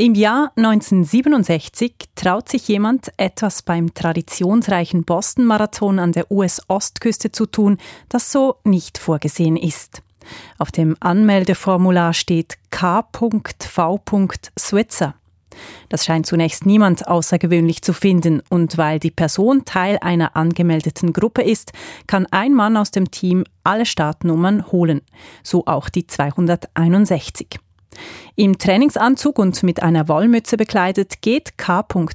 Im Jahr 1967 traut sich jemand, etwas beim traditionsreichen Boston-Marathon an der US-Ostküste zu tun, das so nicht vorgesehen ist. Auf dem Anmeldeformular steht K.V. Switzer. Das scheint zunächst niemand außergewöhnlich zu finden und weil die Person Teil einer angemeldeten Gruppe ist, kann ein Mann aus dem Team alle Startnummern holen, so auch die 261. Im Trainingsanzug und mit einer Wollmütze bekleidet geht K.V.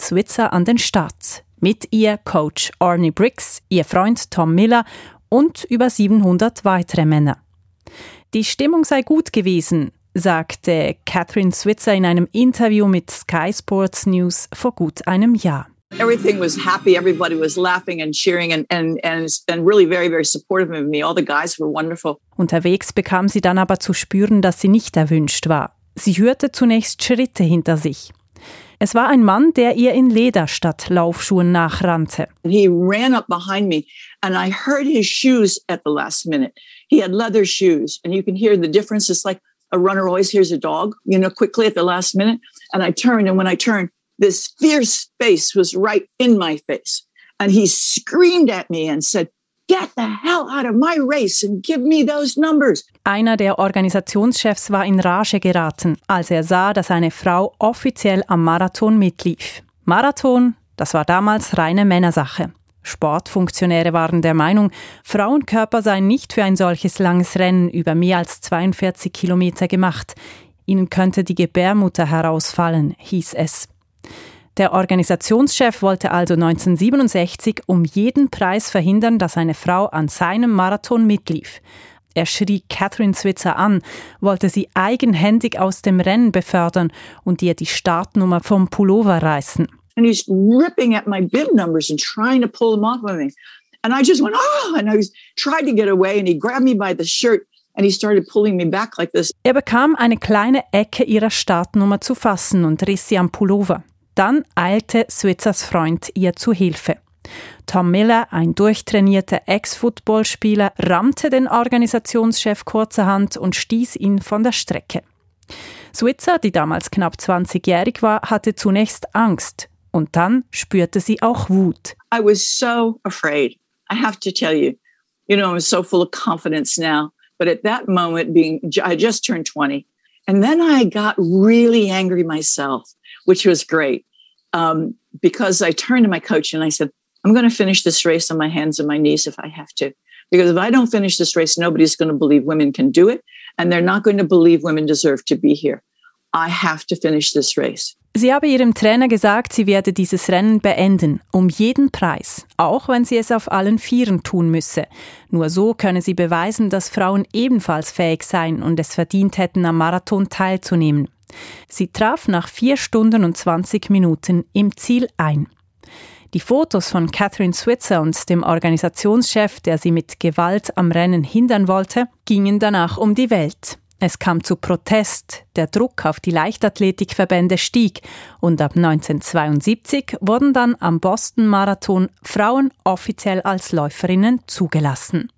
Switzer an den Start. Mit ihr Coach Arnie Briggs, ihr Freund Tom Miller und über 700 weitere Männer. Die Stimmung sei gut gewesen, sagte Catherine Switzer in einem Interview mit Sky Sports News vor gut einem Jahr. Everything was happy. Everybody was laughing and cheering and, and, and, and really very, very supportive of me. All the guys were wonderful. Unterwegs bekam sie dann aber zu spüren, dass sie nicht erwünscht war. Sie hörte zunächst Schritte hinter sich. Es war ein Mann, der ihr in Leder statt Laufschuhen nachrannte. He ran up behind me and I heard his shoes at the last minute. He had leather shoes and you can hear the difference. It's like a runner always hears a dog, you know, quickly at the last minute. And I turned, and when I turned, this fierce face was right in my face. And he screamed at me and said, Get the hell out of my race and give me those numbers. Einer der Organisationschefs war in Rage geraten, als er sah, dass eine Frau offiziell am Marathon mitlief. Marathon, das war damals reine Männersache. Sportfunktionäre waren der Meinung, Frauenkörper seien nicht für ein solches langes Rennen über mehr als 42 Kilometer gemacht. Ihnen könnte die Gebärmutter herausfallen, hieß es. Der Organisationschef wollte also 1967 um jeden Preis verhindern, dass eine Frau an seinem Marathon mitlief. Er schrie Catherine Switzer an, wollte sie eigenhändig aus dem Rennen befördern und ihr die Startnummer vom Pullover reißen. and he's ripping at my bib numbers and trying to pull them off of me. And I just went, oh, and I was tried to get away and he grabbed me by the shirt and he started pulling me back like this. Er bekam eine kleine Ecke ihrer Startnummer zu fassen und riss sie am Pullover. Dann eilte Switzers Freund ihr zu Hilfe. Tom Miller, ein durchtrainierter Ex-Footballspieler, rammte den Organisationschef kurzerhand und stieß ihn von der Strecke. Switzer, die damals knapp 20-jährig war, hatte zunächst Angst. Und dann spürte sie auch Wut. I was so afraid. I have to tell you. You know, I'm so full of confidence now. But at that moment, being, I just turned 20. And then I got really angry myself, which was great. Um, because I turned to my coach and I said, I'm going to finish this race on my hands and my knees if I have to. Because if I don't finish this race, nobody's going to believe women can do it. And they're not going to believe women deserve to be here. I have to finish this race. Sie habe ihrem Trainer gesagt, sie werde dieses Rennen beenden, um jeden Preis, auch wenn sie es auf allen Vieren tun müsse. Nur so könne sie beweisen, dass Frauen ebenfalls fähig seien und es verdient hätten, am Marathon teilzunehmen. Sie traf nach vier Stunden und 20 Minuten im Ziel ein. Die Fotos von Catherine Switzer und dem Organisationschef, der sie mit Gewalt am Rennen hindern wollte, gingen danach um die Welt. Es kam zu Protest, der Druck auf die Leichtathletikverbände stieg und ab 1972 wurden dann am Boston Marathon Frauen offiziell als Läuferinnen zugelassen.